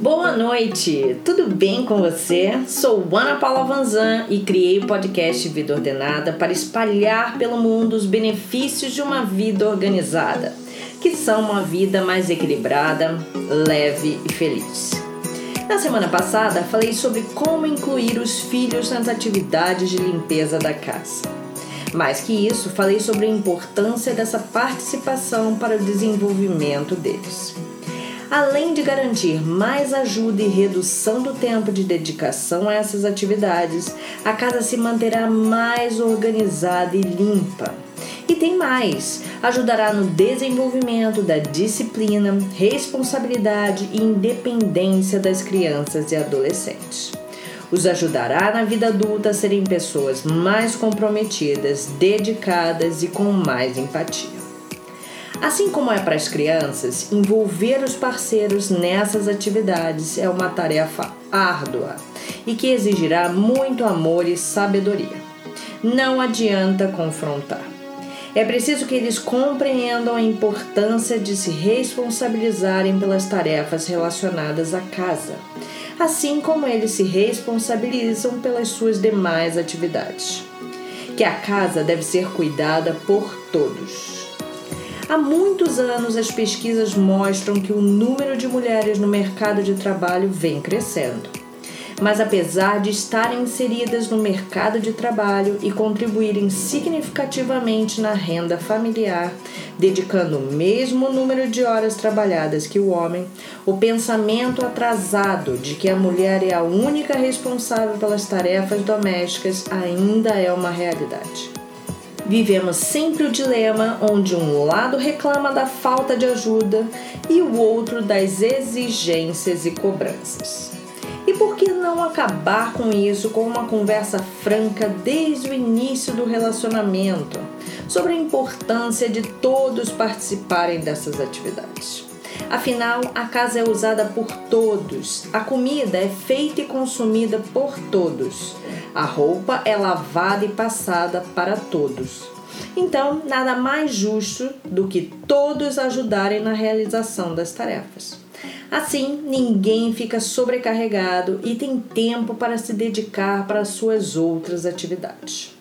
Boa noite, tudo bem com você? Sou Ana Paula Vanzan e criei o podcast Vida Ordenada para espalhar pelo mundo os benefícios de uma vida organizada, que são uma vida mais equilibrada, leve e feliz. Na semana passada, falei sobre como incluir os filhos nas atividades de limpeza da casa. Mais que isso, falei sobre a importância dessa participação para o desenvolvimento deles. Além de garantir mais ajuda e redução do tempo de dedicação a essas atividades, a casa se manterá mais organizada e limpa. E tem mais: ajudará no desenvolvimento da disciplina, responsabilidade e independência das crianças e adolescentes. Os ajudará na vida adulta a serem pessoas mais comprometidas, dedicadas e com mais empatia. Assim como é para as crianças, envolver os parceiros nessas atividades é uma tarefa árdua e que exigirá muito amor e sabedoria. Não adianta confrontar. É preciso que eles compreendam a importância de se responsabilizarem pelas tarefas relacionadas à casa, assim como eles se responsabilizam pelas suas demais atividades. Que a casa deve ser cuidada por todos Há muitos anos, as pesquisas mostram que o número de mulheres no mercado de trabalho vem crescendo. Mas apesar de estarem inseridas no mercado de trabalho e contribuírem significativamente na renda familiar, dedicando o mesmo número de horas trabalhadas que o homem, o pensamento atrasado de que a mulher é a única responsável pelas tarefas domésticas ainda é uma realidade. Vivemos sempre o dilema onde um lado reclama da falta de ajuda e o outro das exigências e cobranças. Não acabar com isso com uma conversa franca desde o início do relacionamento sobre a importância de todos participarem dessas atividades? Afinal, a casa é usada por todos, a comida é feita e consumida por todos. A roupa é lavada e passada para todos. Então, nada mais justo do que todos ajudarem na realização das tarefas. Assim, ninguém fica sobrecarregado e tem tempo para se dedicar para suas outras atividades.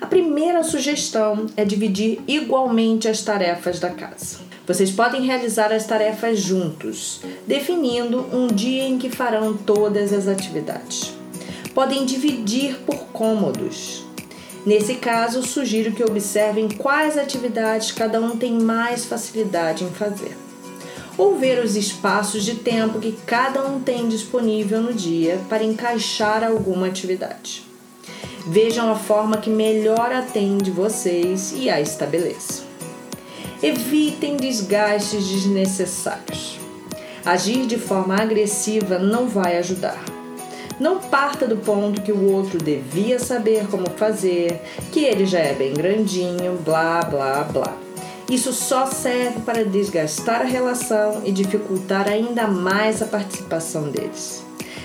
A primeira sugestão é dividir igualmente as tarefas da casa. Vocês podem realizar as tarefas juntos, definindo um dia em que farão todas as atividades podem dividir por cômodos. Nesse caso, sugiro que observem quais atividades cada um tem mais facilidade em fazer. Ou ver os espaços de tempo que cada um tem disponível no dia para encaixar alguma atividade. Vejam a forma que melhor atende vocês e a estabeleçam. Evitem desgastes desnecessários. Agir de forma agressiva não vai ajudar. Não parta do ponto que o outro devia saber como fazer, que ele já é bem grandinho, blá blá blá. Isso só serve para desgastar a relação e dificultar ainda mais a participação deles.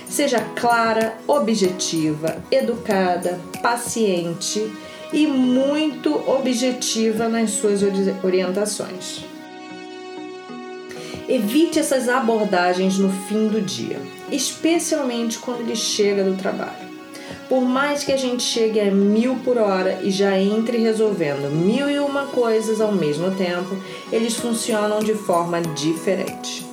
Seja clara, objetiva, educada, paciente e muito objetiva nas suas orientações. Evite essas abordagens no fim do dia, especialmente quando ele chega do trabalho. Por mais que a gente chegue a mil por hora e já entre resolvendo mil e uma coisas ao mesmo tempo, eles funcionam de forma diferente.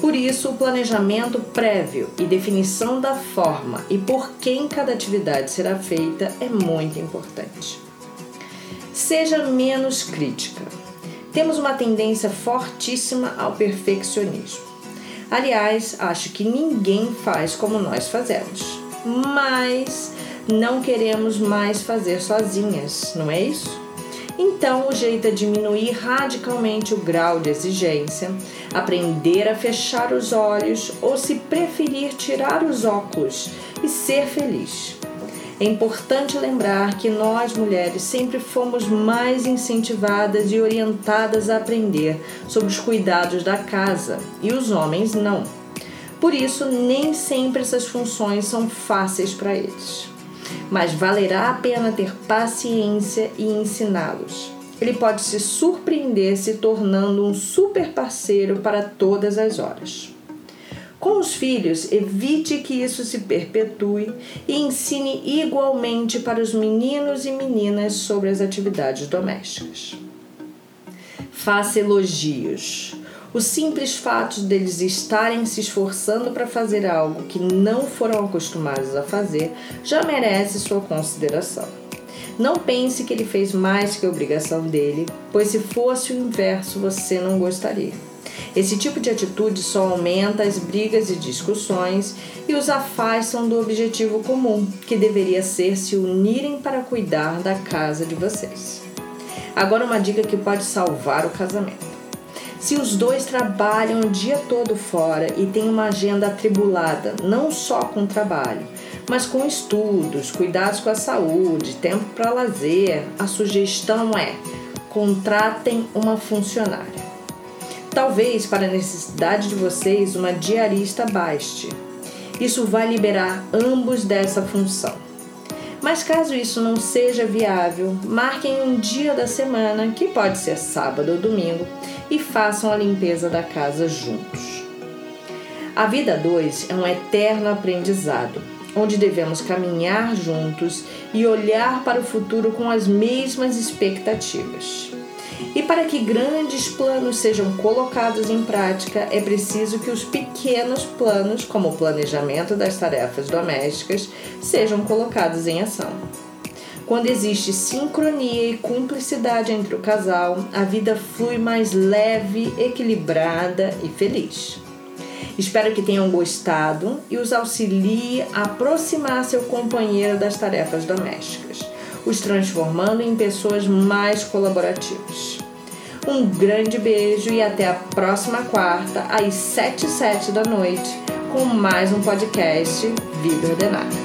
Por isso, o planejamento prévio e definição da forma e por quem cada atividade será feita é muito importante. Seja menos crítica temos uma tendência fortíssima ao perfeccionismo. Aliás, acho que ninguém faz como nós fazemos, mas não queremos mais fazer sozinhas, não é isso? Então, o jeito é diminuir radicalmente o grau de exigência, aprender a fechar os olhos ou, se preferir, tirar os óculos e ser feliz. É importante lembrar que nós mulheres sempre fomos mais incentivadas e orientadas a aprender sobre os cuidados da casa e os homens não. Por isso, nem sempre essas funções são fáceis para eles. Mas valerá a pena ter paciência e ensiná-los. ele pode se surpreender se tornando um super parceiro para todas as horas. Com os filhos, evite que isso se perpetue e ensine igualmente para os meninos e meninas sobre as atividades domésticas. Faça elogios. O simples fato deles estarem se esforçando para fazer algo que não foram acostumados a fazer já merece sua consideração. Não pense que ele fez mais que a obrigação dele, pois se fosse o inverso você não gostaria. Esse tipo de atitude só aumenta as brigas e discussões e os afastam do objetivo comum, que deveria ser se unirem para cuidar da casa de vocês. Agora, uma dica que pode salvar o casamento. Se os dois trabalham o dia todo fora e têm uma agenda atribulada, não só com trabalho, mas com estudos, cuidados com a saúde, tempo para lazer, a sugestão é: contratem uma funcionária. Talvez para a necessidade de vocês uma diarista baste. Isso vai liberar ambos dessa função. Mas caso isso não seja viável, marquem um dia da semana, que pode ser sábado ou domingo, e façam a limpeza da casa juntos. A vida 2 é um eterno aprendizado, onde devemos caminhar juntos e olhar para o futuro com as mesmas expectativas. E para que grandes planos sejam colocados em prática, é preciso que os pequenos planos, como o planejamento das tarefas domésticas, sejam colocados em ação. Quando existe sincronia e cumplicidade entre o casal, a vida flui mais leve, equilibrada e feliz. Espero que tenham gostado e os auxilie a aproximar seu companheiro das tarefas domésticas os transformando em pessoas mais colaborativas. Um grande beijo e até a próxima quarta, às 7 e 7 da noite, com mais um podcast Vida Ordenada.